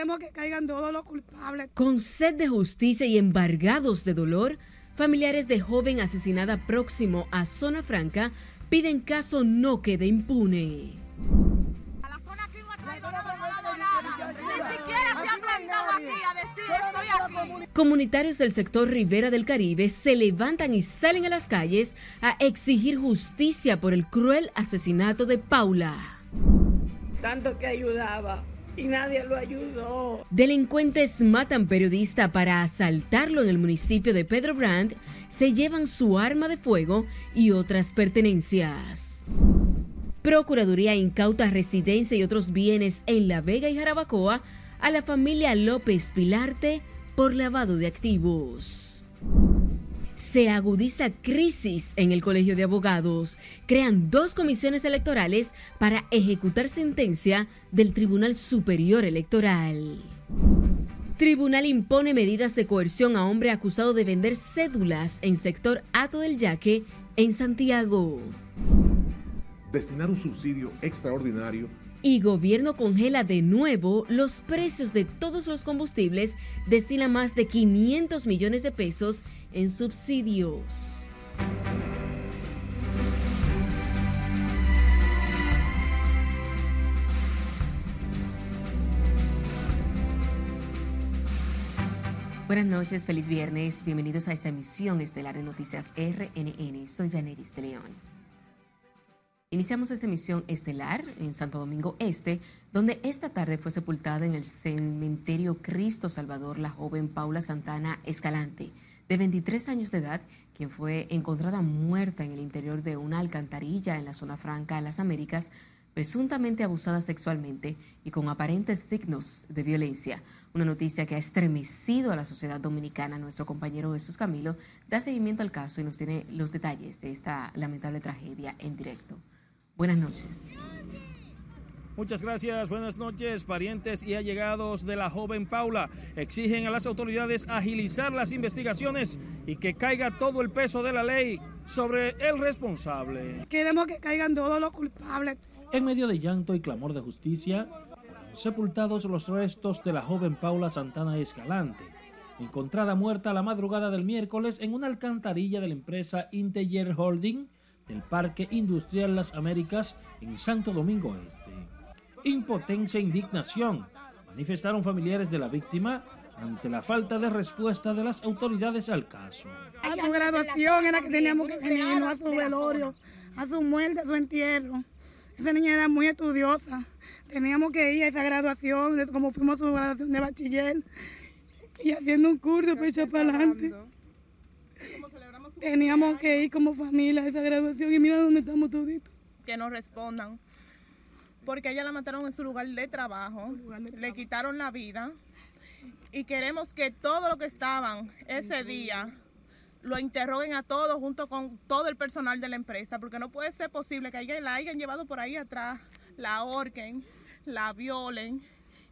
Queremos que caigan todos los culpables. Con sed de justicia y embargados de dolor, familiares de joven asesinada próximo a Zona Franca piden caso no quede impune. A la zona aquí no ha traído nada, no ha dado nada. Ni siquiera se han plantado aquí a decir estoy aquí. Comunitarios del sector Rivera del Caribe se levantan y salen a las calles a exigir justicia por el cruel asesinato de Paula. Tanto que ayudaba y nadie lo ayudó. Delincuentes matan periodista para asaltarlo en el municipio de Pedro Brandt, se llevan su arma de fuego y otras pertenencias. Procuraduría incauta residencia y otros bienes en La Vega y Jarabacoa a la familia López Pilarte por lavado de activos. Se agudiza crisis en el Colegio de Abogados. Crean dos comisiones electorales para ejecutar sentencia del Tribunal Superior Electoral. Tribunal impone medidas de coerción a hombre acusado de vender cédulas en sector Ato del Yaque, en Santiago. Destinar un subsidio extraordinario Y gobierno congela de nuevo los precios de todos los combustibles, destina más de 500 millones de pesos en subsidios. Buenas noches, feliz viernes. Bienvenidos a esta emisión estelar de Noticias RNN. Soy Janeris de León. Iniciamos esta emisión estelar en Santo Domingo Este, donde esta tarde fue sepultada en el cementerio Cristo Salvador la joven Paula Santana Escalante, de 23 años de edad, quien fue encontrada muerta en el interior de una alcantarilla en la zona franca de las Américas, presuntamente abusada sexualmente y con aparentes signos de violencia. Una noticia que ha estremecido a la sociedad dominicana. Nuestro compañero Jesús Camilo da seguimiento al caso y nos tiene los detalles de esta lamentable tragedia en directo. Buenas noches. Muchas gracias, buenas noches, parientes y allegados de la joven Paula. Exigen a las autoridades agilizar las investigaciones y que caiga todo el peso de la ley sobre el responsable. Queremos que caigan todos los culpables. En medio de llanto y clamor de justicia, fueron sepultados los restos de la joven Paula Santana Escalante, encontrada muerta la madrugada del miércoles en una alcantarilla de la empresa Integer Holding del Parque Industrial Las Américas en Santo Domingo Este. Impotencia e indignación manifestaron familiares de la víctima ante la falta de respuesta de las autoridades al caso. A su graduación era que teníamos que venir, no a su velorio, a su muerte, a su entierro. Esa niña era muy estudiosa. Teníamos que ir a esa graduación, como fuimos a su graduación de bachiller, y haciendo un curso para echar para adelante. Teníamos que ir como familia a esa graduación y mira dónde estamos toditos. que nos respondan. Porque a ella la mataron en su lugar de trabajo, le quitaron la vida y queremos que todo lo que estaban ese día lo interroguen a todos junto con todo el personal de la empresa, porque no puede ser posible que la hayan llevado por ahí atrás, la ahorquen, la violen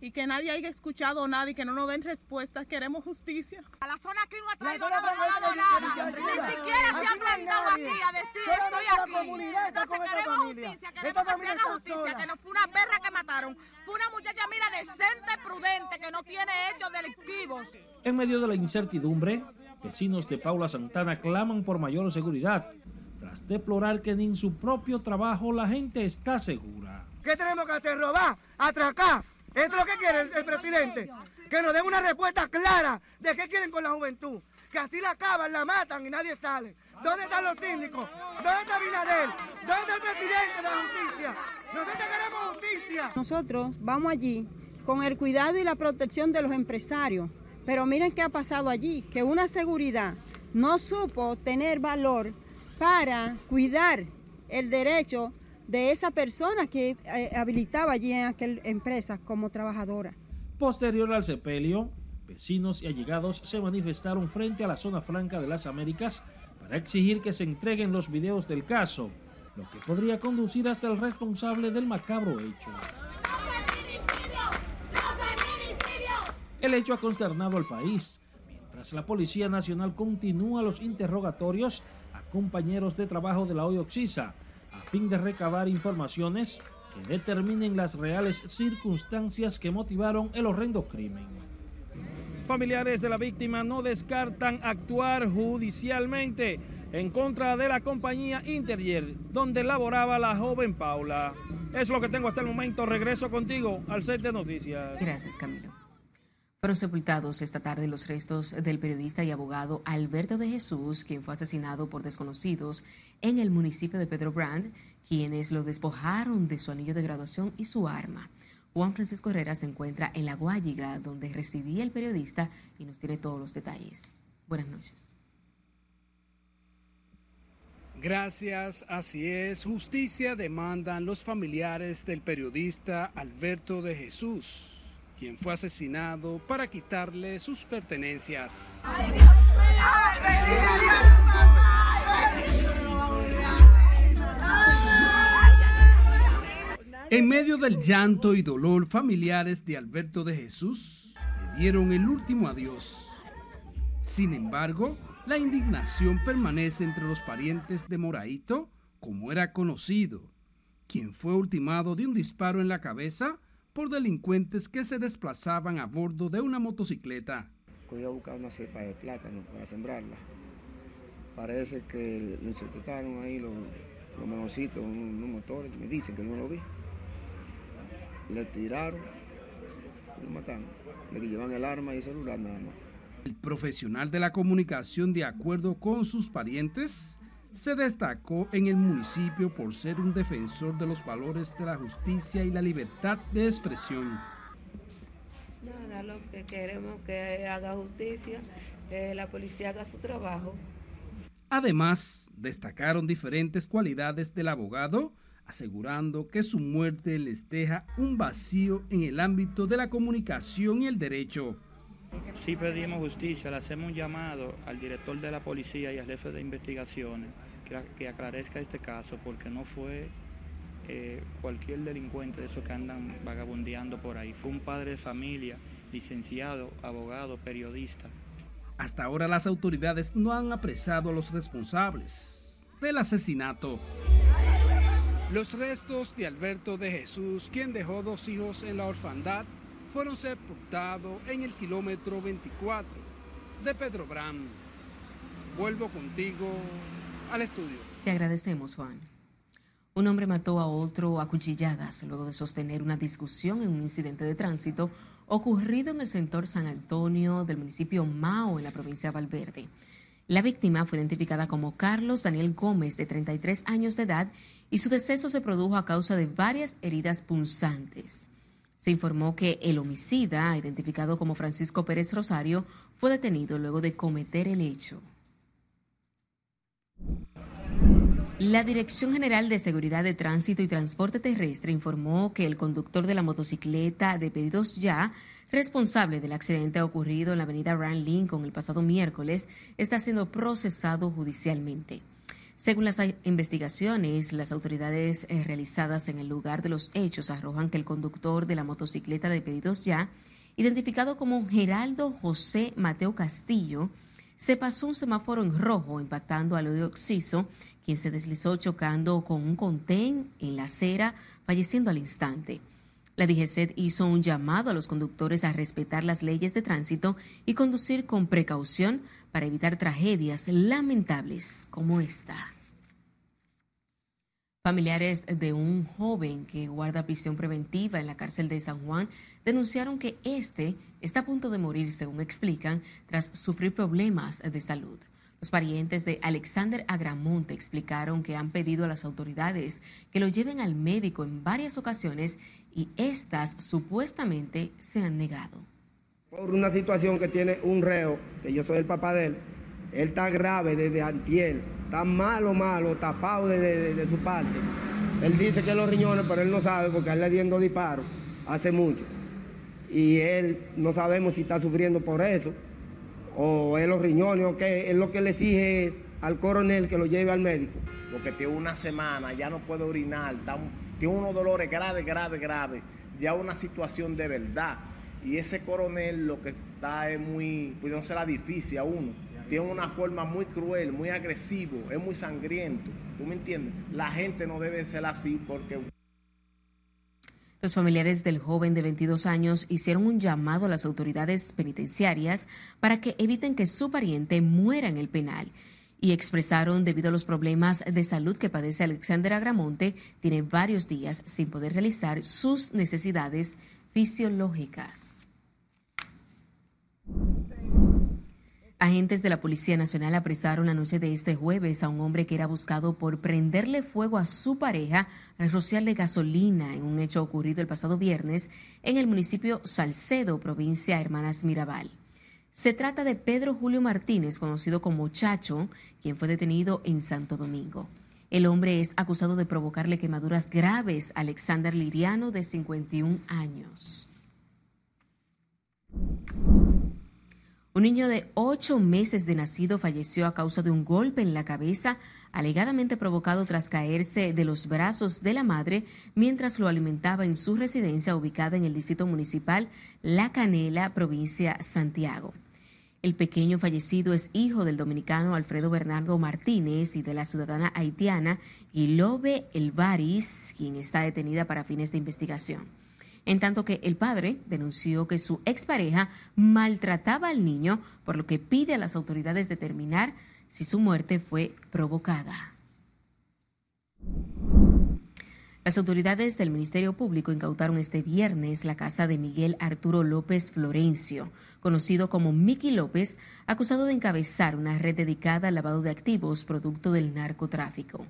y que nadie haya escuchado nada y que no nos den respuestas. Queremos justicia. A la zona aquí no ha traído nada, no ha dado nada. Ni siquiera se han plantado aquí a decir estoy aquí. Entonces queremos justicia, queremos que se haga justicia, que no fue una perra que mataron. Fue una muchacha, mira, decente, prudente, que no tiene hechos delictivos. En medio de la incertidumbre, vecinos de Paula Santana claman por mayor seguridad, tras deplorar que ni en su propio trabajo la gente está segura. ¿Qué tenemos que hacer? ¿Robar? ¿Atracar? ¿Esto es lo que quiere el, el presidente? Que nos den una respuesta clara de qué quieren con la juventud. Que así la acaban, la matan y nadie sale. ¿Dónde están los síndicos? ¿Dónde está Binader? ¿Dónde está el presidente de la justicia? Nosotros queremos justicia. Nosotros vamos allí con el cuidado y la protección de los empresarios. Pero miren qué ha pasado allí, que una seguridad no supo tener valor para cuidar el derecho de esa persona que eh, habilitaba allí en aquella empresa como trabajadora. Posterior al sepelio, vecinos y allegados se manifestaron frente a la zona franca de las Américas para exigir que se entreguen los videos del caso, lo que podría conducir hasta el responsable del macabro hecho. El hecho ha consternado al país, mientras la Policía Nacional continúa los interrogatorios a compañeros de trabajo de la OIOXISA a fin de recabar informaciones que determinen las reales circunstancias que motivaron el horrendo crimen. Familiares de la víctima no descartan actuar judicialmente en contra de la compañía Interior, donde laboraba la joven Paula. Es lo que tengo hasta el momento. Regreso contigo al set de noticias. Gracias, Camilo. Fueron sepultados esta tarde los restos del periodista y abogado Alberto de Jesús, quien fue asesinado por desconocidos en el municipio de Pedro Brand, quienes lo despojaron de su anillo de graduación y su arma. Juan Francisco Herrera se encuentra en La Guayiga, donde residía el periodista, y nos tiene todos los detalles. Buenas noches. Gracias, así es. Justicia demandan los familiares del periodista Alberto de Jesús, quien fue asesinado para quitarle sus pertenencias. En medio del llanto y dolor, familiares de Alberto de Jesús le dieron el último adiós. Sin embargo, la indignación permanece entre los parientes de Moraito, como era conocido, quien fue ultimado de un disparo en la cabeza por delincuentes que se desplazaban a bordo de una motocicleta. Voy a buscar una cepa de plátano para sembrarla. Parece que lo interceptaron ahí los, los unos motores, me dicen que no lo vi. Le tiraron y lo mataron. Le llevan el arma y el celular nada más. El profesional de la comunicación, de acuerdo con sus parientes, se destacó en el municipio por ser un defensor de los valores de la justicia y la libertad de expresión. Nada, lo que queremos que haga justicia, que la policía haga su trabajo. Además, destacaron diferentes cualidades del abogado, asegurando que su muerte les deja un vacío en el ámbito de la comunicación y el derecho. Sí pedimos justicia, le hacemos un llamado al director de la policía y al jefe de investigaciones que, que aclarezca este caso porque no fue eh, cualquier delincuente de esos que andan vagabundeando por ahí. Fue un padre de familia, licenciado, abogado, periodista. Hasta ahora las autoridades no han apresado a los responsables del asesinato. Los restos de Alberto de Jesús, quien dejó dos hijos en la orfandad, fueron sepultados en el kilómetro 24 de Pedro Bram. Vuelvo contigo al estudio. Te agradecemos, Juan. Un hombre mató a otro a cuchilladas luego de sostener una discusión en un incidente de tránsito ocurrido en el sector San Antonio del municipio Mao en la provincia de Valverde. La víctima fue identificada como Carlos Daniel Gómez, de 33 años de edad, y su deceso se produjo a causa de varias heridas punzantes. Se informó que el homicida, identificado como Francisco Pérez Rosario, fue detenido luego de cometer el hecho. La Dirección General de Seguridad de Tránsito y Transporte Terrestre informó que el conductor de la motocicleta de Pedidos Ya, responsable del accidente ocurrido en la avenida Rand Lincoln el pasado miércoles, está siendo procesado judicialmente. Según las investigaciones, las autoridades eh, realizadas en el lugar de los hechos arrojan que el conductor de la motocicleta de Pedidos Ya, identificado como Geraldo José Mateo Castillo, se pasó un semáforo en rojo impactando al hoyo Oxiso, quien se deslizó chocando con un contén en la acera, falleciendo al instante. La DGCET hizo un llamado a los conductores a respetar las leyes de tránsito y conducir con precaución para evitar tragedias lamentables como esta. Familiares de un joven que guarda prisión preventiva en la cárcel de San Juan denunciaron que este está a punto de morir, según explican, tras sufrir problemas de salud. Los parientes de Alexander Agramonte explicaron que han pedido a las autoridades que lo lleven al médico en varias ocasiones y estas supuestamente se han negado. Por una situación que tiene un reo, que yo soy el papá de él, él está grave desde antiel, está malo, malo, tapado de, su parte. Él dice que los riñones, pero él no sabe porque él le dieron disparos hace mucho. Y él no sabemos si está sufriendo por eso, o es los riñones, o qué. Él lo que le exige es al coronel que lo lleve al médico. Porque tiene una semana, ya no puede orinar, tiene unos dolores graves, graves, graves, ya una situación de verdad. Y ese coronel lo que está es muy, pues no será difícil a uno. Tiene una forma muy cruel, muy agresivo, es muy sangriento. ¿Tú me entiendes? La gente no debe ser así porque... Los familiares del joven de 22 años hicieron un llamado a las autoridades penitenciarias para que eviten que su pariente muera en el penal y expresaron debido a los problemas de salud que padece Alexander Agramonte, tiene varios días sin poder realizar sus necesidades fisiológicas. Agentes de la Policía Nacional apresaron la noche de este jueves a un hombre que era buscado por prenderle fuego a su pareja al rociarle gasolina en un hecho ocurrido el pasado viernes en el municipio Salcedo, provincia Hermanas Mirabal. Se trata de Pedro Julio Martínez, conocido como Chacho, quien fue detenido en Santo Domingo. El hombre es acusado de provocarle quemaduras graves a Alexander Liriano, de 51 años. Un niño de ocho meses de nacido falleció a causa de un golpe en la cabeza, alegadamente provocado tras caerse de los brazos de la madre mientras lo alimentaba en su residencia ubicada en el distrito municipal La Canela, provincia Santiago. El pequeño fallecido es hijo del dominicano Alfredo Bernardo Martínez y de la ciudadana haitiana Ilobe Elvaris, quien está detenida para fines de investigación. En tanto que el padre denunció que su expareja maltrataba al niño, por lo que pide a las autoridades determinar si su muerte fue provocada. Las autoridades del Ministerio Público incautaron este viernes la casa de Miguel Arturo López Florencio, conocido como Miki López, acusado de encabezar una red dedicada al lavado de activos producto del narcotráfico.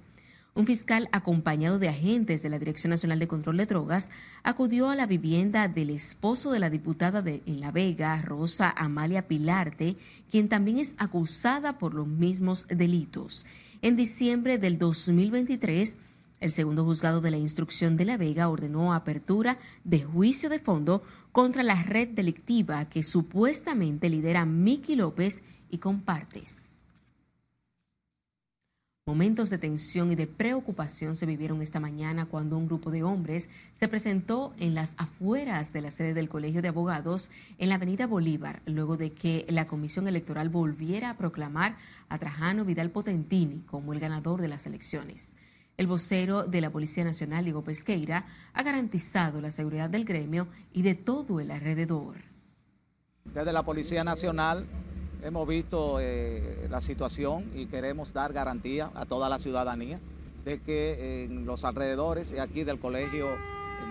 Un fiscal acompañado de agentes de la Dirección Nacional de Control de Drogas acudió a la vivienda del esposo de la diputada de en La Vega, Rosa Amalia Pilarte, quien también es acusada por los mismos delitos. En diciembre del 2023, el segundo juzgado de la instrucción de La Vega ordenó apertura de juicio de fondo contra la red delictiva que supuestamente lidera Miki López y compartes. Momentos de tensión y de preocupación se vivieron esta mañana cuando un grupo de hombres se presentó en las afueras de la sede del Colegio de Abogados en la Avenida Bolívar, luego de que la Comisión Electoral volviera a proclamar a Trajano Vidal Potentini como el ganador de las elecciones. El vocero de la Policía Nacional, Diego Pesqueira, ha garantizado la seguridad del gremio y de todo el alrededor. Desde la Policía Nacional hemos visto eh, la situación y queremos dar garantía a toda la ciudadanía de que en los alrededores y aquí del colegio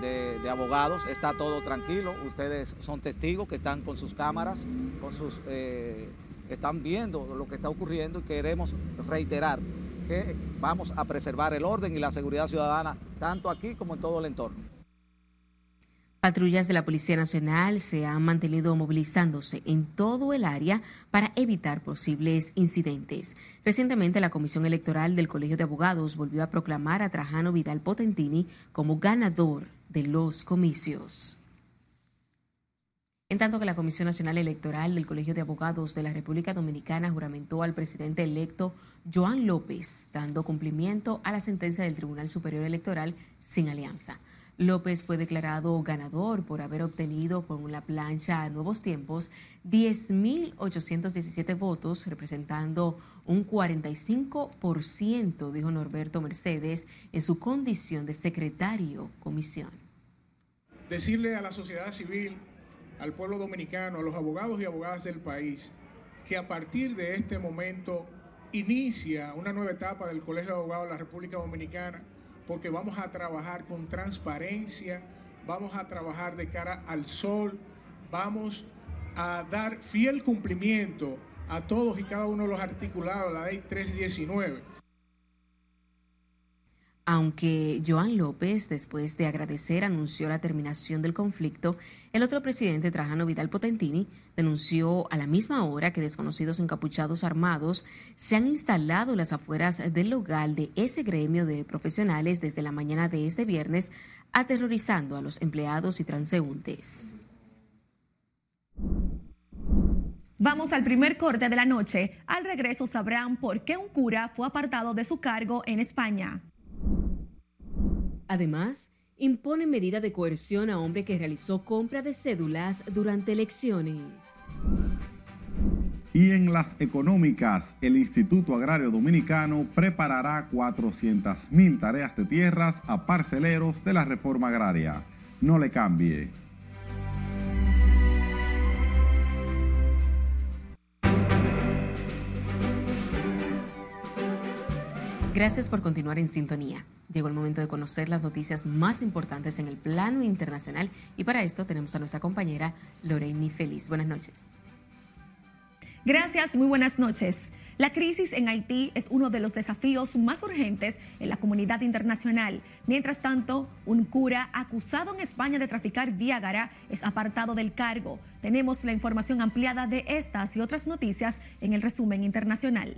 de, abogados está todo tranquilo. Ustedes son testigos que están con sus cámaras, con sus, eh, están viendo lo que está ocurriendo y queremos reiterar que vamos a preservar el orden y la seguridad ciudadana tanto aquí como en todo el entorno. Patrullas de la Policía Nacional se han mantenido movilizándose en todo el área para evitar posibles incidentes. Recientemente, la Comisión Electoral del Colegio de Abogados volvió a proclamar a Trajano Vidal Potentini como ganador de los comicios. En tanto que la Comisión Nacional Electoral del Colegio de Abogados de la República Dominicana juramentó al presidente electo Joan López, dando cumplimiento a la sentencia del Tribunal Superior Electoral sin alianza. López fue declarado ganador por haber obtenido con la plancha Nuevos Tiempos 10.817 votos, representando un 45%, dijo Norberto Mercedes en su condición de secretario comisión. Decirle a la sociedad civil, al pueblo dominicano, a los abogados y abogadas del país, que a partir de este momento inicia una nueva etapa del Colegio de Abogados de la República Dominicana porque vamos a trabajar con transparencia, vamos a trabajar de cara al sol, vamos a dar fiel cumplimiento a todos y cada uno de los articulados de la ley 319 aunque Joan López, después de agradecer, anunció la terminación del conflicto, el otro presidente, Trajano Vidal Potentini, denunció a la misma hora que desconocidos encapuchados armados se han instalado las afueras del local de ese gremio de profesionales desde la mañana de este viernes, aterrorizando a los empleados y transeúntes. Vamos al primer corte de la noche. Al regreso sabrán por qué un cura fue apartado de su cargo en España. Además, impone medida de coerción a hombre que realizó compra de cédulas durante elecciones. Y en las económicas, el Instituto Agrario Dominicano preparará 400.000 tareas de tierras a parceleros de la reforma agraria. No le cambie. Gracias por continuar en sintonía. Llegó el momento de conocer las noticias más importantes en el plano internacional y para esto tenemos a nuestra compañera Lorraine Feliz. Buenas noches. Gracias, muy buenas noches. La crisis en Haití es uno de los desafíos más urgentes en la comunidad internacional. Mientras tanto, un cura acusado en España de traficar Viagra es apartado del cargo. Tenemos la información ampliada de estas y otras noticias en el resumen internacional.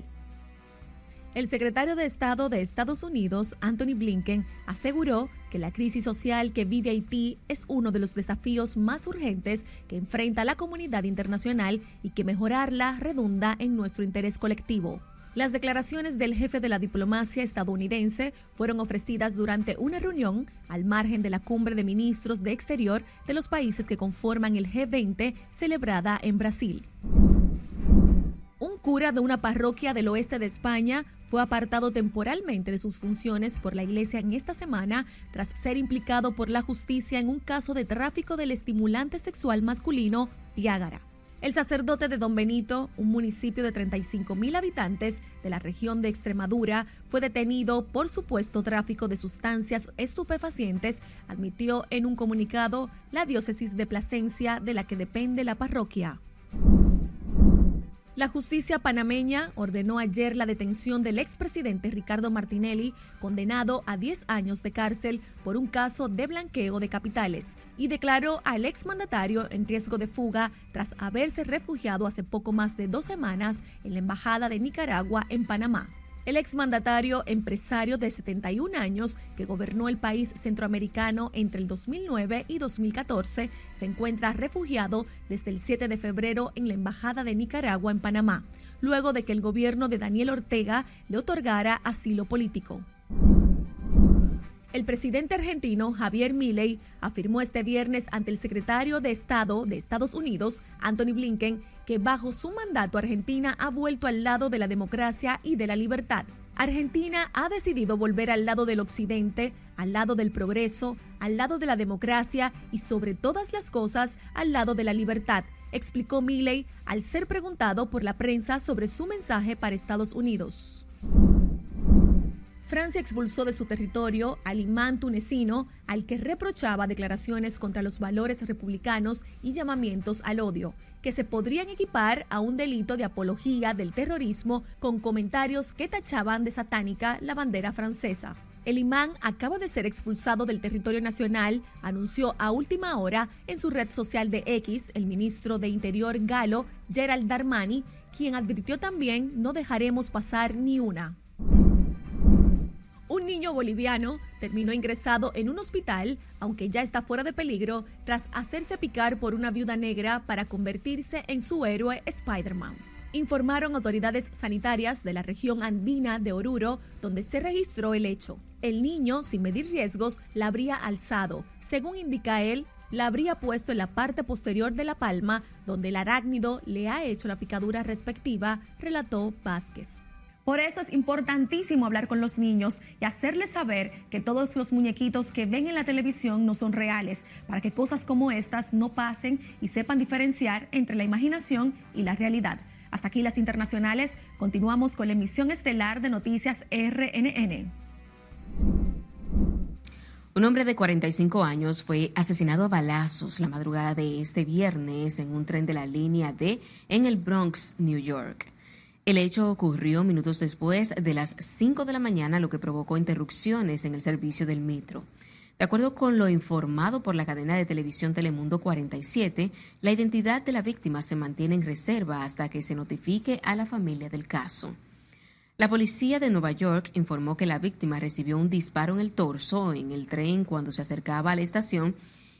El secretario de Estado de Estados Unidos, Anthony Blinken, aseguró que la crisis social que vive Haití es uno de los desafíos más urgentes que enfrenta la comunidad internacional y que mejorarla redunda en nuestro interés colectivo. Las declaraciones del jefe de la diplomacia estadounidense fueron ofrecidas durante una reunión al margen de la cumbre de ministros de Exterior de los países que conforman el G20 celebrada en Brasil. Un cura de una parroquia del oeste de España fue apartado temporalmente de sus funciones por la Iglesia en esta semana tras ser implicado por la justicia en un caso de tráfico del estimulante sexual masculino Viagra. El sacerdote de Don Benito, un municipio de 35 mil habitantes de la región de Extremadura, fue detenido por supuesto tráfico de sustancias estupefacientes, admitió en un comunicado la diócesis de Plasencia de la que depende la parroquia. La justicia panameña ordenó ayer la detención del expresidente Ricardo Martinelli, condenado a 10 años de cárcel por un caso de blanqueo de capitales, y declaró al exmandatario en riesgo de fuga tras haberse refugiado hace poco más de dos semanas en la Embajada de Nicaragua en Panamá. El exmandatario empresario de 71 años que gobernó el país centroamericano entre el 2009 y 2014 se encuentra refugiado desde el 7 de febrero en la Embajada de Nicaragua en Panamá, luego de que el gobierno de Daniel Ortega le otorgara asilo político. El presidente argentino Javier Milei afirmó este viernes ante el secretario de Estado de Estados Unidos, Anthony Blinken, que bajo su mandato Argentina ha vuelto al lado de la democracia y de la libertad. Argentina ha decidido volver al lado del occidente, al lado del progreso, al lado de la democracia y sobre todas las cosas al lado de la libertad, explicó Milei al ser preguntado por la prensa sobre su mensaje para Estados Unidos. Francia expulsó de su territorio al imán tunecino, al que reprochaba declaraciones contra los valores republicanos y llamamientos al odio, que se podrían equipar a un delito de apología del terrorismo con comentarios que tachaban de satánica la bandera francesa. El imán acaba de ser expulsado del territorio nacional, anunció a última hora en su red social de X el ministro de Interior galo Gerald Darmani, quien advirtió también no dejaremos pasar ni una. Niño boliviano terminó ingresado en un hospital, aunque ya está fuera de peligro, tras hacerse picar por una viuda negra para convertirse en su héroe Spider-Man. Informaron autoridades sanitarias de la región andina de Oruro, donde se registró el hecho. El niño, sin medir riesgos, la habría alzado. Según indica él, la habría puesto en la parte posterior de la palma, donde el arácnido le ha hecho la picadura respectiva, relató Vázquez. Por eso es importantísimo hablar con los niños y hacerles saber que todos los muñequitos que ven en la televisión no son reales, para que cosas como estas no pasen y sepan diferenciar entre la imaginación y la realidad. Hasta aquí las internacionales. Continuamos con la emisión estelar de Noticias RNN. Un hombre de 45 años fue asesinado a balazos la madrugada de este viernes en un tren de la línea D en el Bronx, New York. El hecho ocurrió minutos después de las 5 de la mañana, lo que provocó interrupciones en el servicio del metro. De acuerdo con lo informado por la cadena de televisión Telemundo 47, la identidad de la víctima se mantiene en reserva hasta que se notifique a la familia del caso. La policía de Nueva York informó que la víctima recibió un disparo en el torso en el tren cuando se acercaba a la estación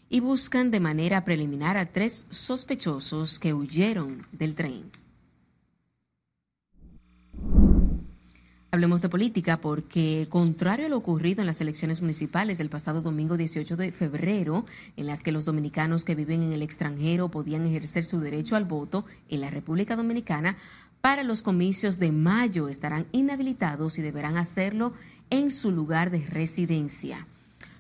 y buscan de manera preliminar a tres sospechosos que huyeron del tren. Hablemos de política porque, contrario a lo ocurrido en las elecciones municipales del pasado domingo 18 de febrero, en las que los dominicanos que viven en el extranjero podían ejercer su derecho al voto en la República Dominicana, para los comicios de mayo estarán inhabilitados y deberán hacerlo en su lugar de residencia.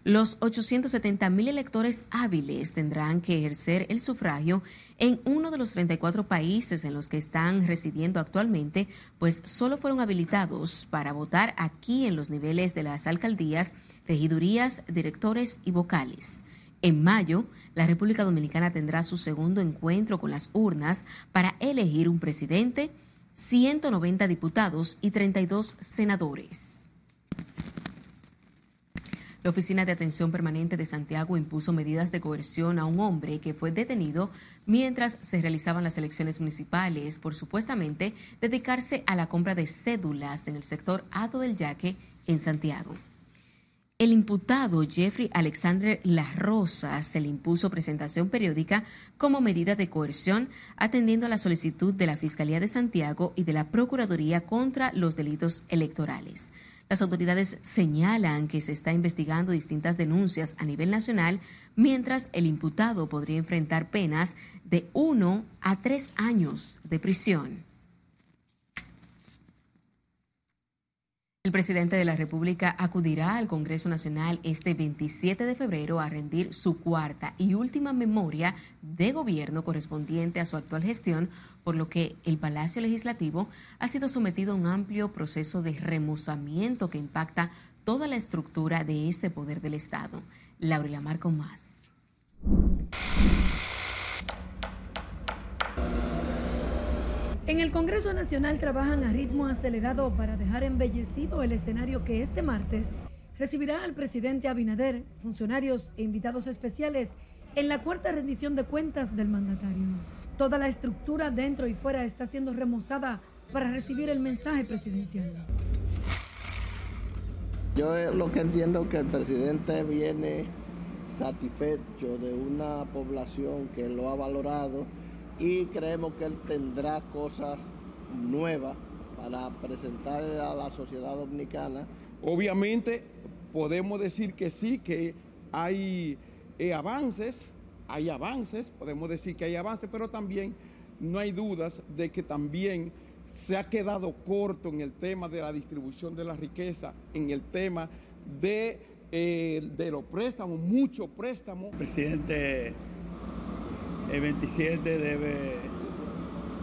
Los 870 mil electores hábiles tendrán que ejercer el sufragio en uno de los 34 países en los que están residiendo actualmente, pues solo fueron habilitados para votar aquí en los niveles de las alcaldías, regidurías, directores y vocales. En mayo, la República Dominicana tendrá su segundo encuentro con las urnas para elegir un presidente, 190 diputados y 32 senadores. La Oficina de Atención Permanente de Santiago impuso medidas de coerción a un hombre que fue detenido mientras se realizaban las elecciones municipales por supuestamente dedicarse a la compra de cédulas en el sector Ato del Yaque en Santiago. El imputado Jeffrey Alexander La Rosa se le impuso presentación periódica como medida de coerción, atendiendo a la solicitud de la Fiscalía de Santiago y de la Procuraduría contra los Delitos Electorales. Las autoridades señalan que se está investigando distintas denuncias a nivel nacional, mientras el imputado podría enfrentar penas de uno a tres años de prisión. El presidente de la República acudirá al Congreso Nacional este 27 de febrero a rendir su cuarta y última memoria de gobierno correspondiente a su actual gestión, por lo que el Palacio Legislativo ha sido sometido a un amplio proceso de remozamiento que impacta toda la estructura de ese poder del Estado. Laura Lamar con más. En el Congreso Nacional trabajan a ritmo acelerado para dejar embellecido el escenario que este martes recibirá al presidente Abinader, funcionarios e invitados especiales en la cuarta rendición de cuentas del mandatario. Toda la estructura dentro y fuera está siendo remozada para recibir el mensaje presidencial. Yo lo que entiendo es que el presidente viene satisfecho de una población que lo ha valorado y creemos que él tendrá cosas nuevas para presentar a la sociedad dominicana. Obviamente podemos decir que sí, que hay eh, avances, hay avances, podemos decir que hay avances, pero también no hay dudas de que también se ha quedado corto en el tema de la distribución de la riqueza, en el tema de, eh, de los préstamos, mucho préstamo. Presidente el 27 debe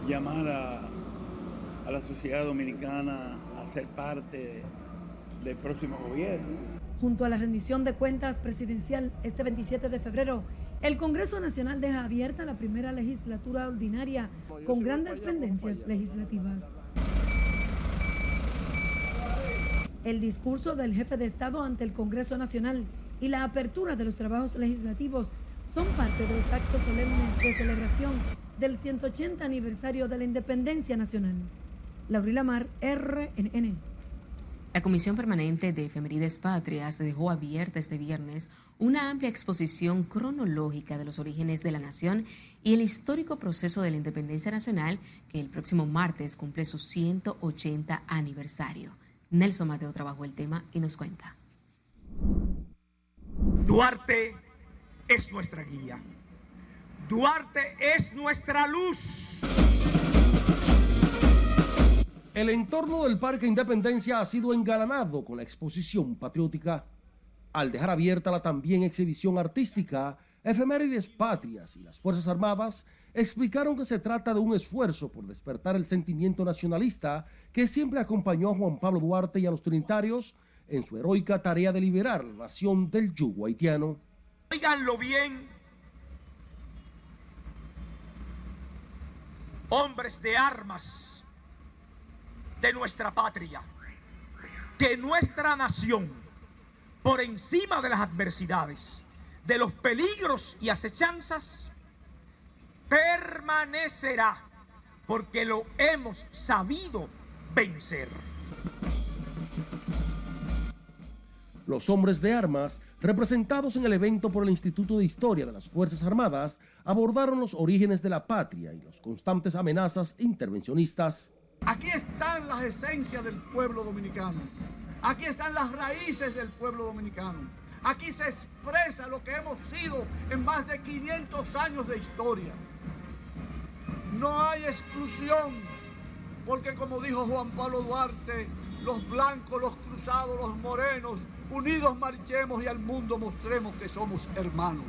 llamar a, la sociedad dominicana a ser parte del próximo gobierno. Junto a la rendición de cuentas presidencial este 27 de febrero, el Congreso Nacional deja abierta la primera legislatura ordinaria con grandes pendencias legislativas. El discurso del jefe de Estado ante el Congreso Nacional y la apertura de los trabajos legislativos son parte de los actos solemnes de celebración del 180 aniversario de la independencia nacional. Laurila Mar, RNN. La Comisión Permanente de Efemérides Patrias dejó abierta este viernes una amplia exposición cronológica de los orígenes de la nación y el histórico proceso de la independencia nacional que el próximo martes cumple su 180 aniversario. Nelson Mateo trabajó el tema y nos cuenta. Duarte es nuestra guía. Duarte es nuestra luz. El entorno del Parque Independencia ha sido engalanado con la exposición patriótica. Al dejar abierta la también exhibición artística, Efemérides Patrias y las Fuerzas Armadas explicaron que se trata de un esfuerzo por despertar el sentimiento nacionalista que siempre acompañó a Juan Pablo Duarte y a los trinitarios en su heroica tarea de liberar la nación del yugo haitiano. Oiganlo bien. Hombres de armas de nuestra patria. Que nuestra nación, por encima de las adversidades, de los peligros y acechanzas, permanecerá porque lo hemos sabido vencer. Los hombres de armas representados en el evento por el Instituto de Historia de las Fuerzas Armadas, abordaron los orígenes de la patria y las constantes amenazas intervencionistas. Aquí están las esencias del pueblo dominicano. Aquí están las raíces del pueblo dominicano. Aquí se expresa lo que hemos sido en más de 500 años de historia. No hay exclusión, porque como dijo Juan Pablo Duarte, los blancos, los cruzados, los morenos, unidos marchemos y al mundo mostremos que somos hermanos.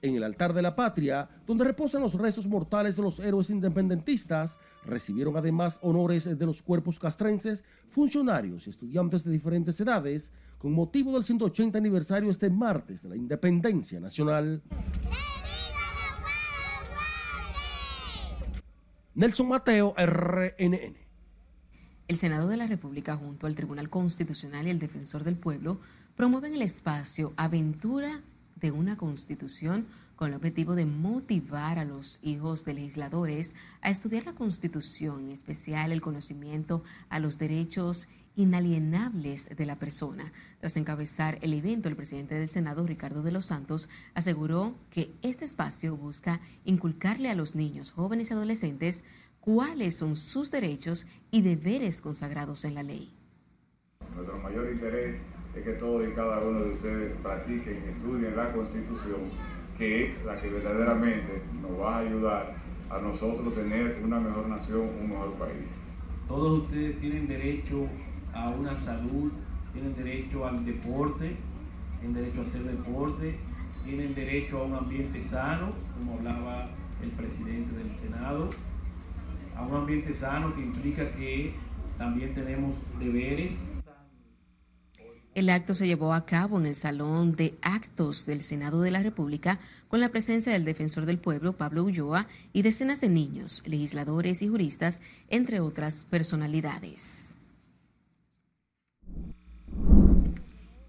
En el altar de la patria, donde reposan los restos mortales de los héroes independentistas, recibieron además honores de los cuerpos castrenses, funcionarios y estudiantes de diferentes edades, con motivo del 180 aniversario este martes de la independencia nacional. Nelson Mateo, RNN. El Senado de la República junto al Tribunal Constitucional y el Defensor del Pueblo promueven el espacio Aventura de una Constitución con el objetivo de motivar a los hijos de legisladores a estudiar la Constitución, en especial el conocimiento a los derechos inalienables de la persona. Tras encabezar el evento, el presidente del Senado, Ricardo de los Santos, aseguró que este espacio busca inculcarle a los niños, jóvenes y adolescentes cuáles son sus derechos y deberes consagrados en la ley. Nuestro mayor interés es que todos y cada uno de ustedes practiquen y estudien la Constitución, que es la que verdaderamente nos va a ayudar a nosotros tener una mejor nación, un mejor país. Todos ustedes tienen derecho a una salud, tienen derecho al deporte, tienen derecho a hacer deporte, tienen derecho a un ambiente sano, como hablaba el presidente del Senado, a un ambiente sano que implica que también tenemos deberes. El acto se llevó a cabo en el Salón de Actos del Senado de la República con la presencia del defensor del pueblo, Pablo Ulloa, y decenas de niños, legisladores y juristas, entre otras personalidades.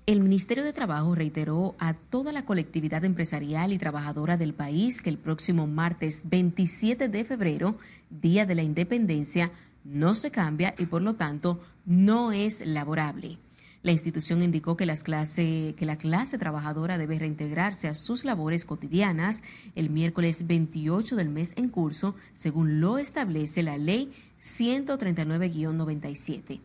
El Ministerio de Trabajo reiteró a toda la colectividad empresarial y trabajadora del país que el próximo martes 27 de febrero, Día de la Independencia, no se cambia y por lo tanto no es laborable. La institución indicó que, las clase, que la clase trabajadora debe reintegrarse a sus labores cotidianas el miércoles 28 del mes en curso, según lo establece la ley 139-97.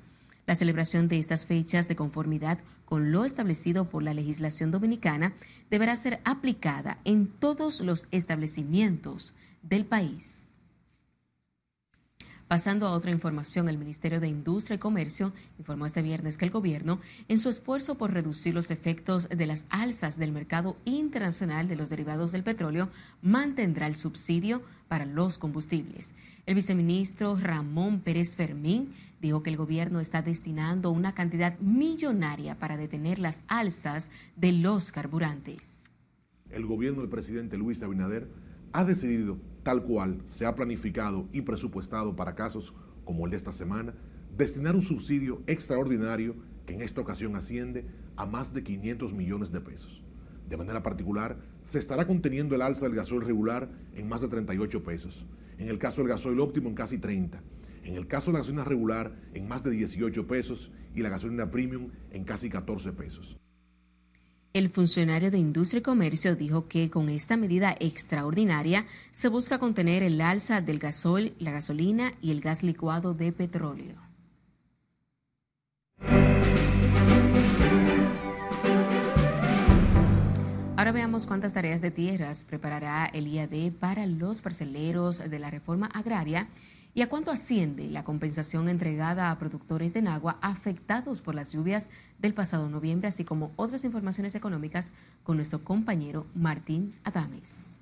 La celebración de estas fechas de conformidad con lo establecido por la legislación dominicana deberá ser aplicada en todos los establecimientos del país. Pasando a otra información, el Ministerio de Industria y Comercio informó este viernes que el gobierno, en su esfuerzo por reducir los efectos de las alzas del mercado internacional de los derivados del petróleo, mantendrá el subsidio para los combustibles. El viceministro Ramón Pérez Fermín dijo que el gobierno está destinando una cantidad millonaria para detener las alzas de los carburantes. El gobierno del presidente Luis Abinader ha decidido, tal cual se ha planificado y presupuestado para casos como el de esta semana, destinar un subsidio extraordinario que en esta ocasión asciende a más de 500 millones de pesos. De manera particular, se estará conteniendo el alza del gasoil regular en más de 38 pesos, en el caso del gasoil óptimo en casi 30, en el caso de la gasolina regular en más de 18 pesos y la gasolina premium en casi 14 pesos. El funcionario de Industria y Comercio dijo que con esta medida extraordinaria se busca contener el alza del gasoil, la gasolina y el gas licuado de petróleo. Ahora veamos cuántas tareas de tierras preparará el IAD para los parceleros de la reforma agraria ¿Y a cuánto asciende la compensación entregada a productores de Nagua afectados por las lluvias del pasado noviembre, así como otras informaciones económicas con nuestro compañero Martín Adames?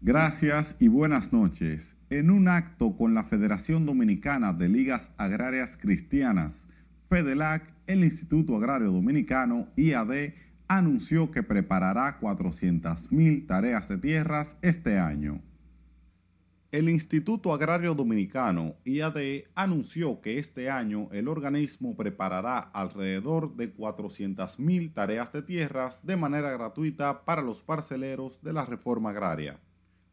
Gracias y buenas noches. En un acto con la Federación Dominicana de Ligas Agrarias Cristianas, FEDELAC, el Instituto Agrario Dominicano, IAD, anunció que preparará 400.000 tareas de tierras este año. El Instituto Agrario Dominicano, IAD, anunció que este año el organismo preparará alrededor de 400.000 tareas de tierras de manera gratuita para los parceleros de la reforma agraria.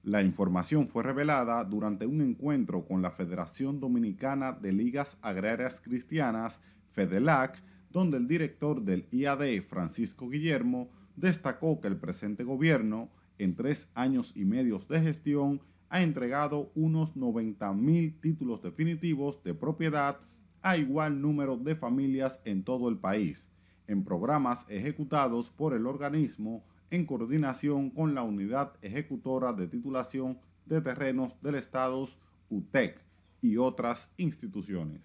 La información fue revelada durante un encuentro con la Federación Dominicana de Ligas Agrarias Cristianas, FEDELAC, donde el director del IAD, Francisco Guillermo, destacó que el presente gobierno, en tres años y medio de gestión, ha entregado unos 90 mil títulos definitivos de propiedad a igual número de familias en todo el país, en programas ejecutados por el organismo en coordinación con la Unidad Ejecutora de Titulación de Terrenos del Estado, UTEC, y otras instituciones.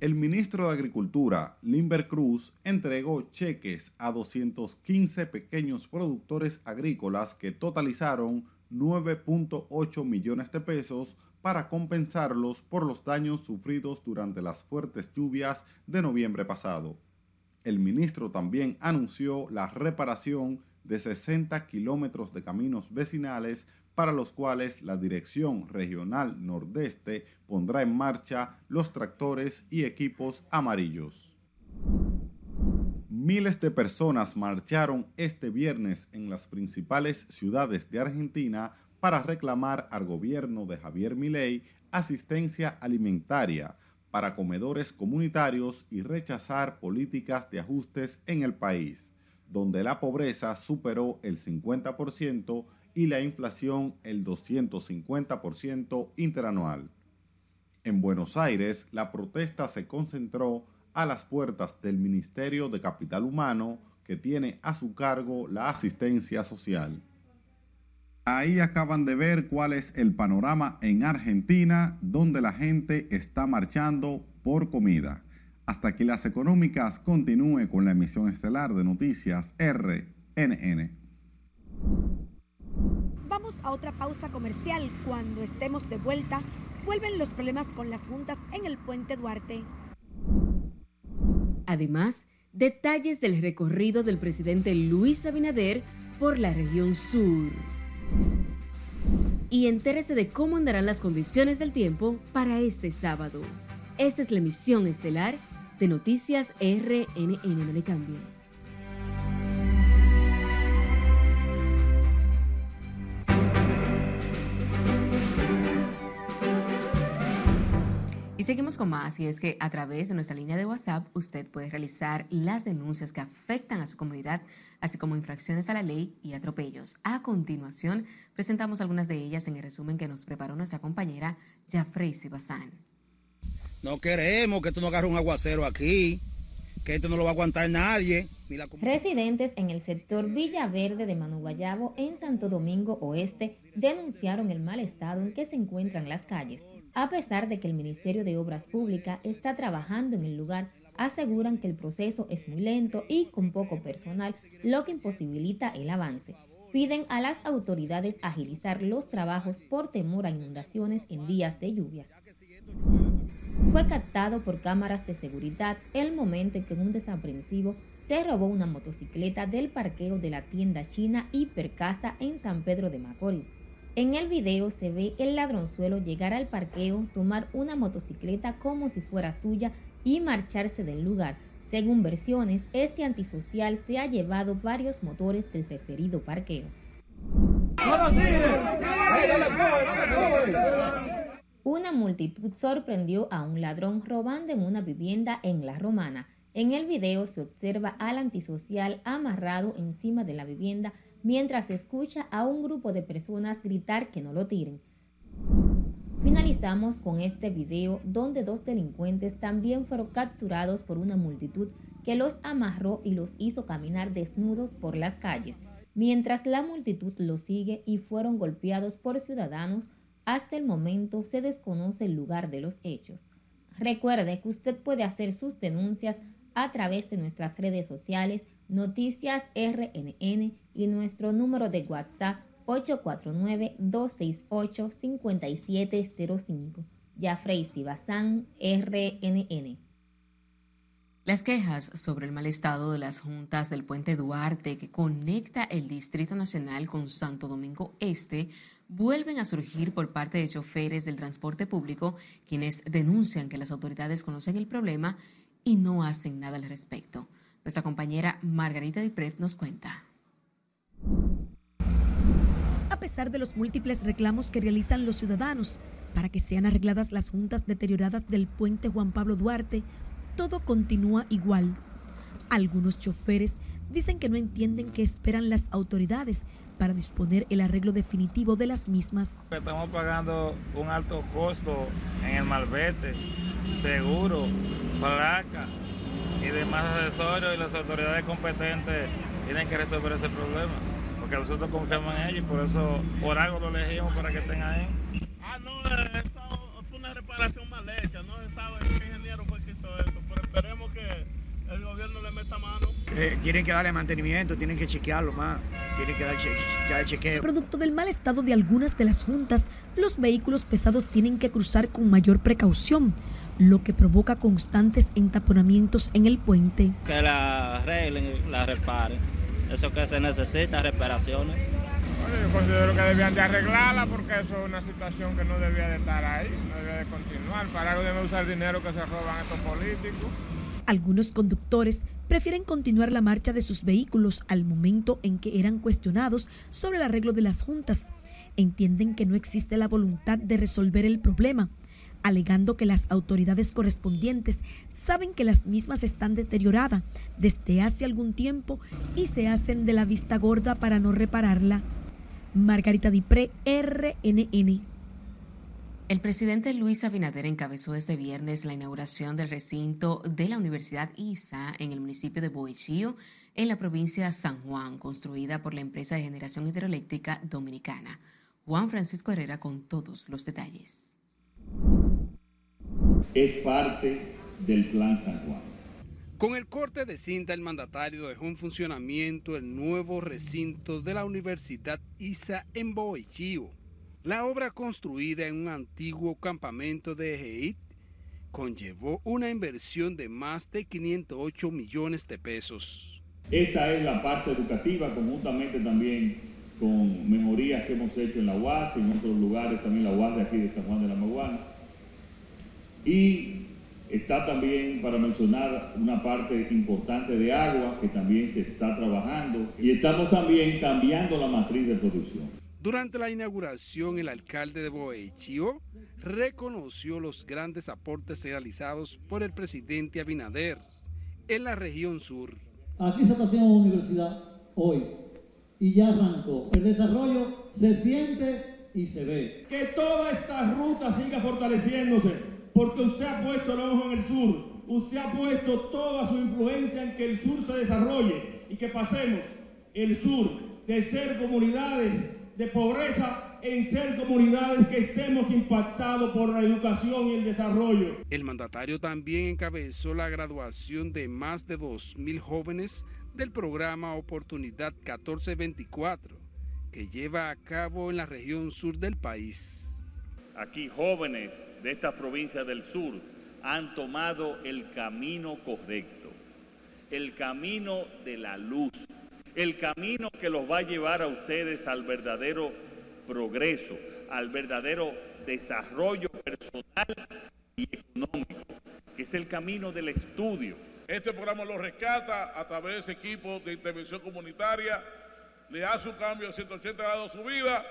el ministro de Agricultura, Limber Cruz, entregó cheques a 215 pequeños productores agrícolas que totalizaron 9.8 millones de pesos para compensarlos por los daños sufridos durante las fuertes lluvias de noviembre pasado. El ministro también anunció la reparación de 60 kilómetros de caminos vecinales para los cuales la Dirección Regional Nordeste pondrá en marcha los tractores y equipos amarillos. Miles de personas marcharon este viernes en las principales ciudades de Argentina para reclamar al gobierno de Javier Milei asistencia alimentaria para comedores comunitarios y rechazar políticas de ajustes en el país, donde la pobreza superó el 50% y la inflación el 250% interanual. En Buenos Aires, la protesta se concentró a las puertas del Ministerio de Capital Humano, que tiene a su cargo la asistencia social. Ahí acaban de ver cuál es el panorama en Argentina, donde la gente está marchando por comida. Hasta que las económicas continúe con la emisión estelar de noticias RNN. Vamos a otra pausa comercial. Cuando estemos de vuelta, vuelven los problemas con las juntas en el puente Duarte. Además, detalles del recorrido del presidente Luis Abinader por la región sur. Y entérese de cómo andarán las condiciones del tiempo para este sábado. Esta es la emisión estelar de Noticias RNN. No le. Seguimos con más, y es que a través de nuestra línea de WhatsApp usted puede realizar las denuncias que afectan a su comunidad, así como infracciones a la ley y atropellos. A continuación, presentamos algunas de ellas en el resumen que nos preparó nuestra compañera Jafrey Bazán. No queremos que tú no agarres un aguacero aquí, que esto no lo va a aguantar nadie. Residentes en el sector Villaverde de Manuguayabo, en Santo Domingo Oeste, denunciaron el mal estado en que se encuentran las calles a pesar de que el Ministerio de Obras Públicas está trabajando en el lugar, aseguran que el proceso es muy lento y con poco personal, lo que imposibilita el avance. Piden a las autoridades agilizar los trabajos por temor a inundaciones en días de lluvias. Fue captado por cámaras de seguridad el momento en que un desaprensivo se robó una motocicleta del parqueo de la tienda china Hipercasa en San Pedro de Macorís. En el video se ve el ladronzuelo llegar al parqueo, tomar una motocicleta como si fuera suya y marcharse del lugar. Según versiones, este antisocial se ha llevado varios motores del referido parqueo. Una multitud sorprendió a un ladrón robando en una vivienda en La Romana. En el video se observa al antisocial amarrado encima de la vivienda mientras escucha a un grupo de personas gritar que no lo tiren. Finalizamos con este video donde dos delincuentes también fueron capturados por una multitud que los amarró y los hizo caminar desnudos por las calles, mientras la multitud los sigue y fueron golpeados por ciudadanos. Hasta el momento se desconoce el lugar de los hechos. Recuerde que usted puede hacer sus denuncias a través de nuestras redes sociales Noticias RNN y nuestro número de WhatsApp 849-268-5705. Jafrey Sibazán, RNN. Las quejas sobre el mal estado de las juntas del puente Duarte que conecta el Distrito Nacional con Santo Domingo Este vuelven a surgir por parte de choferes del transporte público, quienes denuncian que las autoridades conocen el problema y no hacen nada al respecto. Nuestra compañera Margarita Dipret nos cuenta. A pesar de los múltiples reclamos que realizan los ciudadanos para que sean arregladas las juntas deterioradas del puente Juan Pablo Duarte, todo continúa igual. Algunos choferes dicen que no entienden qué esperan las autoridades para disponer el arreglo definitivo de las mismas. Estamos pagando un alto costo en el malvete, seguro, placa, y demás accesorios y las autoridades competentes tienen que resolver ese problema. Porque nosotros confiamos en ellos y por eso, por algo lo elegimos para que estén ahí. Ah, no, eso fue una reparación mal hecha, no se sabe qué ingeniero fue que hizo gobierno le meta mano. Eh, tienen que darle mantenimiento, tienen que chequearlo más, tienen que dar che ya el chequeo. Producto del mal estado de algunas de las juntas, los vehículos pesados tienen que cruzar con mayor precaución, lo que provoca constantes entaponamientos en el puente. Que la arreglen, la reparen. Eso que se necesita, reparaciones. Bueno, yo considero que debían de arreglarla porque eso es una situación que no debía de estar ahí, no debía de continuar. Para algo debe usar dinero que se roban estos políticos. Algunos conductores prefieren continuar la marcha de sus vehículos al momento en que eran cuestionados sobre el arreglo de las juntas. Entienden que no existe la voluntad de resolver el problema, alegando que las autoridades correspondientes saben que las mismas están deterioradas desde hace algún tiempo y se hacen de la vista gorda para no repararla. Margarita Dipré, RNN. El presidente Luis Abinader encabezó este viernes la inauguración del recinto de la Universidad ISA en el municipio de Boechío, en la provincia de San Juan, construida por la empresa de generación hidroeléctrica dominicana. Juan Francisco Herrera con todos los detalles. Es parte del Plan San Juan. Con el corte de cinta, el mandatario dejó en funcionamiento el nuevo recinto de la Universidad ISA en Boechío la obra construida en un antiguo campamento de Ejeit conllevó una inversión de más de 508 millones de pesos. Esta es la parte educativa, conjuntamente también con mejorías que hemos hecho en la UAS y en otros lugares, también la UAS de aquí de San Juan de la Maguana. Y está también, para mencionar, una parte importante de agua que también se está trabajando. Y estamos también cambiando la matriz de producción. Durante la inauguración, el alcalde de Boechío reconoció los grandes aportes realizados por el presidente Abinader en la región sur. Aquí se está haciendo una universidad hoy y ya arrancó. El desarrollo se siente y se ve. Que toda esta ruta siga fortaleciéndose, porque usted ha puesto el ojo en el sur, usted ha puesto toda su influencia en que el sur se desarrolle y que pasemos el sur de ser comunidades de pobreza en ser comunidades que estemos impactados por la educación y el desarrollo. El mandatario también encabezó la graduación de más de 2.000 jóvenes del programa Oportunidad 1424, que lleva a cabo en la región sur del país. Aquí jóvenes de esta provincia del sur han tomado el camino correcto, el camino de la luz, el camino que los va a llevar a ustedes al verdadero progreso, al verdadero desarrollo personal y económico, que es el camino del estudio. Este programa lo rescata a través de ese equipo de intervención comunitaria, le hace un cambio de 180 grados su vida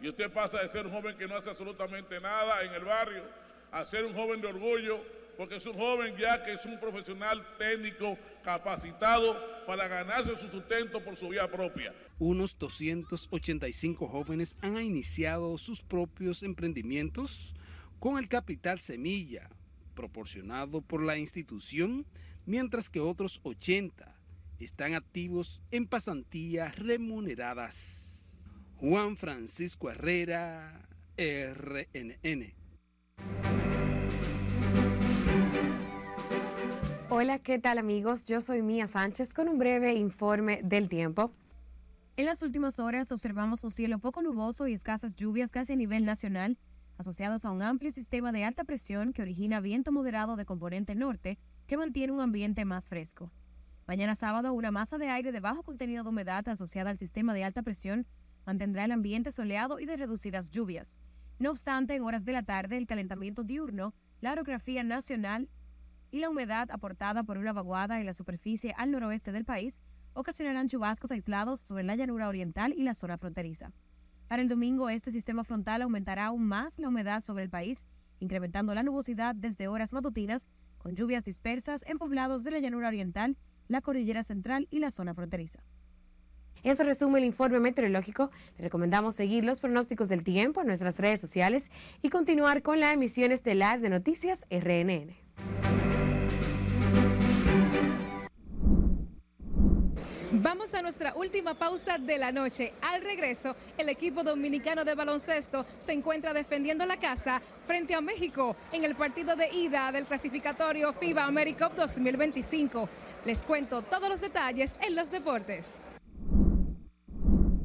y usted pasa de ser un joven que no hace absolutamente nada en el barrio a ser un joven de orgullo porque es un joven ya que es un profesional técnico capacitado para ganarse su sustento por su vía propia. Unos 285 jóvenes han iniciado sus propios emprendimientos con el capital semilla proporcionado por la institución, mientras que otros 80 están activos en pasantías remuneradas. Juan Francisco Herrera, RNN. Hola, ¿qué tal amigos? Yo soy Mía Sánchez con un breve informe del tiempo. En las últimas horas observamos un cielo poco nuboso y escasas lluvias casi a nivel nacional, asociados a un amplio sistema de alta presión que origina viento moderado de componente norte que mantiene un ambiente más fresco. Mañana sábado, una masa de aire de bajo contenido de humedad asociada al sistema de alta presión mantendrá el ambiente soleado y de reducidas lluvias. No obstante, en horas de la tarde, el calentamiento diurno, la orografía nacional y la humedad aportada por una vaguada en la superficie al noroeste del país ocasionarán chubascos aislados sobre la llanura oriental y la zona fronteriza. Para el domingo, este sistema frontal aumentará aún más la humedad sobre el país, incrementando la nubosidad desde horas matutinas, con lluvias dispersas en poblados de la llanura oriental, la cordillera central y la zona fronteriza. Eso resume el informe meteorológico. Le recomendamos seguir los pronósticos del tiempo en nuestras redes sociales y continuar con la emisión estelar de Noticias RNN. Vamos a nuestra última pausa de la noche. Al regreso, el equipo dominicano de baloncesto se encuentra defendiendo la casa frente a México en el partido de ida del clasificatorio FIBA AmeriCup 2025. Les cuento todos los detalles en los deportes.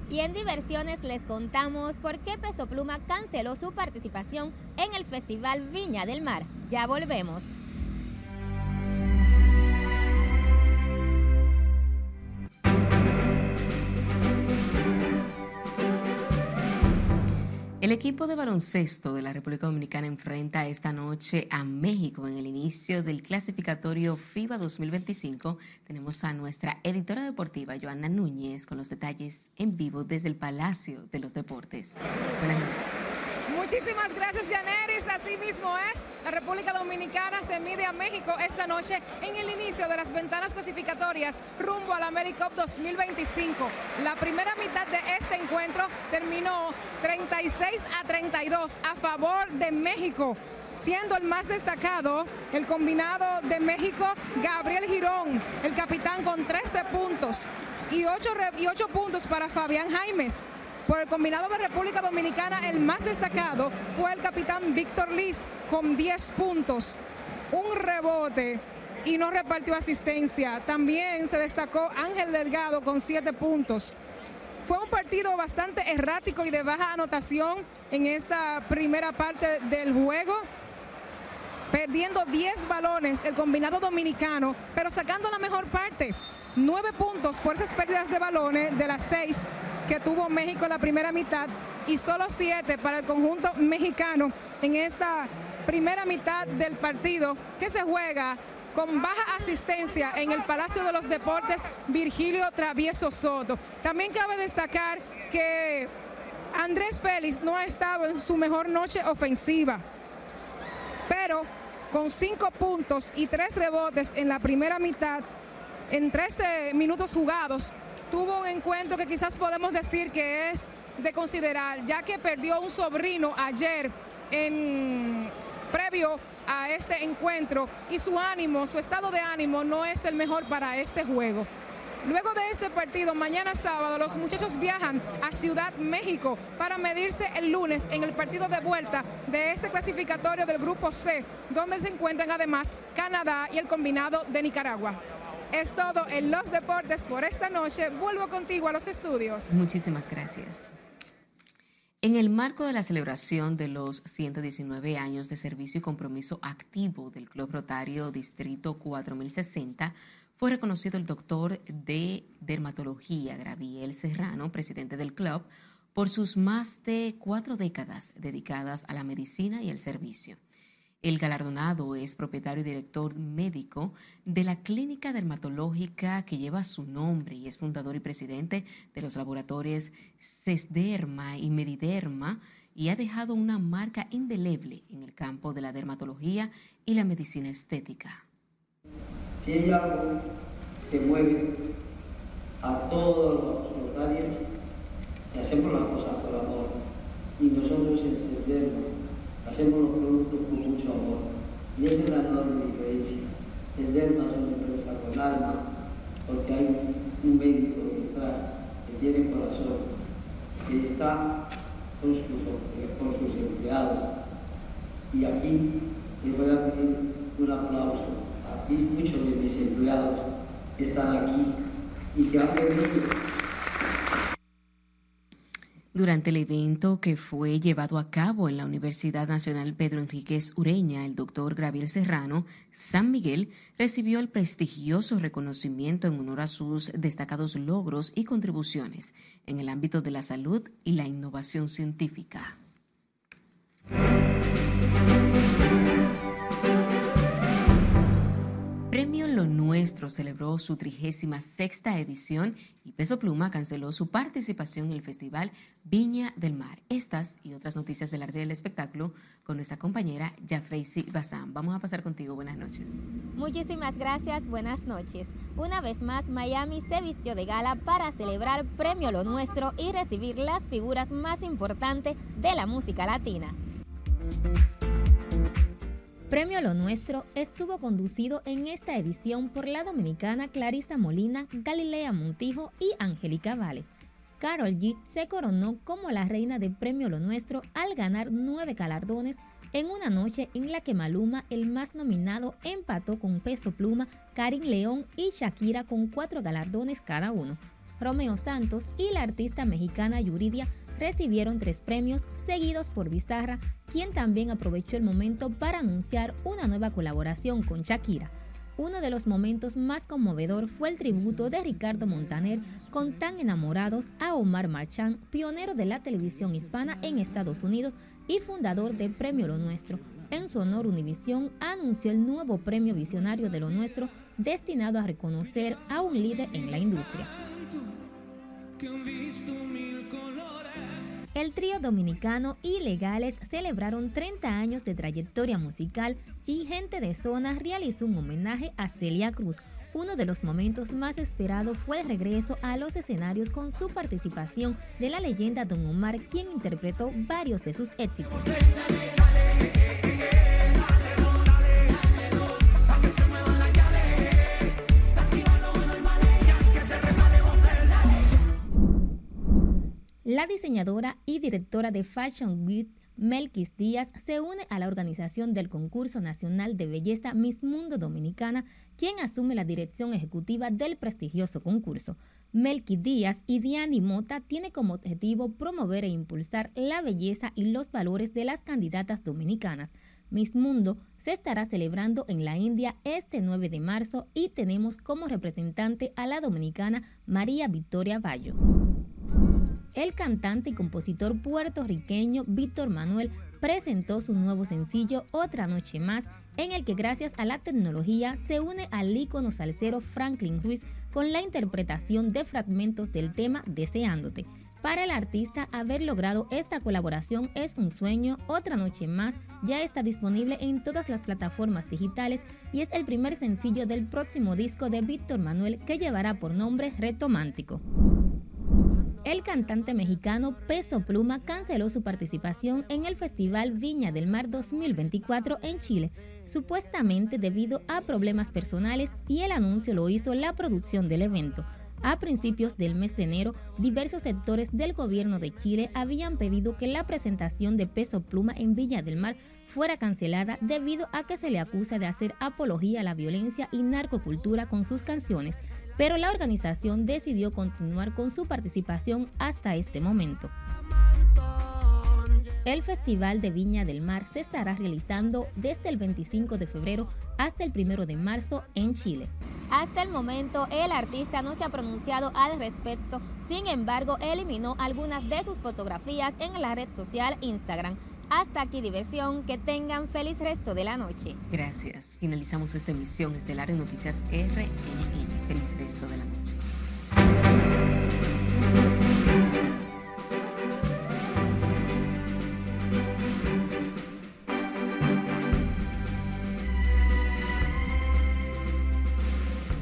Y en diversiones les contamos por qué Peso Pluma canceló su participación en el Festival Viña del Mar. Ya volvemos. El equipo de baloncesto de la República Dominicana enfrenta esta noche a México en el inicio del clasificatorio FIBA 2025. Tenemos a nuestra editora deportiva, Joana Núñez, con los detalles en vivo desde el Palacio de los Deportes. Buenas noches. Muchísimas gracias, Yaneris. Así mismo es. La República Dominicana se mide a México esta noche en el inicio de las ventanas clasificatorias rumbo al AmeriCup 2025. La primera mitad de este encuentro terminó 36 a 32 a favor de México siendo el más destacado el combinado de México, Gabriel Girón, el capitán con 13 puntos y 8, y 8 puntos para Fabián Jaimes. Por el combinado de República Dominicana, el más destacado fue el capitán Víctor Liz con 10 puntos, un rebote y no repartió asistencia. También se destacó Ángel Delgado con 7 puntos. Fue un partido bastante errático y de baja anotación en esta primera parte del juego perdiendo 10 balones el combinado dominicano, pero sacando la mejor parte. 9 puntos por esas pérdidas de balones de las 6 que tuvo México en la primera mitad y solo 7 para el conjunto mexicano en esta primera mitad del partido que se juega con baja asistencia en el Palacio de los Deportes Virgilio Travieso Soto. También cabe destacar que Andrés Félix no ha estado en su mejor noche ofensiva, pero con cinco puntos y tres rebotes en la primera mitad, en 13 minutos jugados, tuvo un encuentro que quizás podemos decir que es de considerar, ya que perdió un sobrino ayer previo a este encuentro y su ánimo, su estado de ánimo no es el mejor para este juego. Luego de este partido, mañana sábado, los muchachos viajan a Ciudad México para medirse el lunes en el partido de vuelta de este clasificatorio del Grupo C, donde se encuentran además Canadá y el combinado de Nicaragua. Es todo en los deportes por esta noche. Vuelvo contigo a los estudios. Muchísimas gracias. En el marco de la celebración de los 119 años de servicio y compromiso activo del Club Rotario Distrito 4060, fue reconocido el doctor de dermatología Graviel Serrano, presidente del club, por sus más de cuatro décadas dedicadas a la medicina y el servicio. El galardonado es propietario y director médico de la clínica dermatológica que lleva su nombre y es fundador y presidente de los laboratorios CESDERMA y Mediderma y ha dejado una marca indeleble en el campo de la dermatología y la medicina estética. Si hay algo que mueve a todos los notarios, y hacemos las cosas por amor, y nosotros encendemos, hacemos los productos con mucho amor. Y esa es la enorme diferencia. Enderma es una empresa con alma, porque hay un médico detrás que tiene corazón, que está con sus, empleados. Y aquí les voy a pedir un aplauso muchos de mis empleados están aquí y que han venido. Durante el evento que fue llevado a cabo en la Universidad Nacional Pedro Enríquez Ureña, el doctor Graviel Serrano, San Miguel recibió el prestigioso reconocimiento en honor a sus destacados logros y contribuciones en el ámbito de la salud y la innovación científica. Lo Nuestro celebró su 36 sexta edición y Peso Pluma canceló su participación en el Festival Viña del Mar. Estas y otras noticias del arte del espectáculo con nuestra compañera Jafreisi Bazán. Vamos a pasar contigo. Buenas noches. Muchísimas gracias. Buenas noches. Una vez más, Miami se vistió de gala para celebrar Premio Lo Nuestro y recibir las figuras más importantes de la música latina. Premio Lo Nuestro estuvo conducido en esta edición por la dominicana Clarisa Molina, Galilea Montijo y Angélica Vale. Carol G se coronó como la reina de Premio Lo Nuestro al ganar nueve galardones en una noche en la que Maluma, el más nominado, empató con Peso Pluma, Karim León y Shakira con cuatro galardones cada uno. Romeo Santos y la artista mexicana Yuridia recibieron tres premios, seguidos por Bizarra, quien también aprovechó el momento para anunciar una nueva colaboración con Shakira. Uno de los momentos más conmovedor fue el tributo de Ricardo Montaner con Tan enamorados a Omar Marchand, pionero de la televisión hispana en Estados Unidos y fundador de Premio Lo Nuestro. En su honor, Univisión anunció el nuevo premio visionario de Lo Nuestro destinado a reconocer a un líder en la industria. El trío dominicano Ilegales celebraron 30 años de trayectoria musical y Gente de Zona realizó un homenaje a Celia Cruz. Uno de los momentos más esperados fue el regreso a los escenarios con su participación de la leyenda Don Omar, quien interpretó varios de sus éxitos. La diseñadora y directora de Fashion Week, Melquis Díaz, se une a la organización del concurso nacional de belleza Miss Mundo Dominicana, quien asume la dirección ejecutiva del prestigioso concurso. Melquis Díaz y Diani Mota tiene como objetivo promover e impulsar la belleza y los valores de las candidatas dominicanas. Miss Mundo se estará celebrando en la India este 9 de marzo y tenemos como representante a la dominicana María Victoria Bayo. El cantante y compositor puertorriqueño Víctor Manuel presentó su nuevo sencillo Otra Noche Más, en el que gracias a la tecnología se une al ícono salsero Franklin Ruiz con la interpretación de fragmentos del tema Deseándote. Para el artista, haber logrado esta colaboración es un sueño. Otra noche más ya está disponible en todas las plataformas digitales y es el primer sencillo del próximo disco de Víctor Manuel que llevará por nombre Retomántico. El cantante mexicano Peso Pluma canceló su participación en el Festival Viña del Mar 2024 en Chile, supuestamente debido a problemas personales y el anuncio lo hizo la producción del evento. A principios del mes de enero, diversos sectores del gobierno de Chile habían pedido que la presentación de Peso Pluma en Viña del Mar fuera cancelada debido a que se le acusa de hacer apología a la violencia y narcocultura con sus canciones, pero la organización decidió continuar con su participación hasta este momento. El Festival de Viña del Mar se estará realizando desde el 25 de febrero hasta el 1 de marzo en Chile. Hasta el momento, el artista no se ha pronunciado al respecto, sin embargo, eliminó algunas de sus fotografías en la red social Instagram. Hasta aquí diversión, que tengan feliz resto de la noche. Gracias. Finalizamos esta emisión estelar de Noticias RNN. Feliz resto de la noche.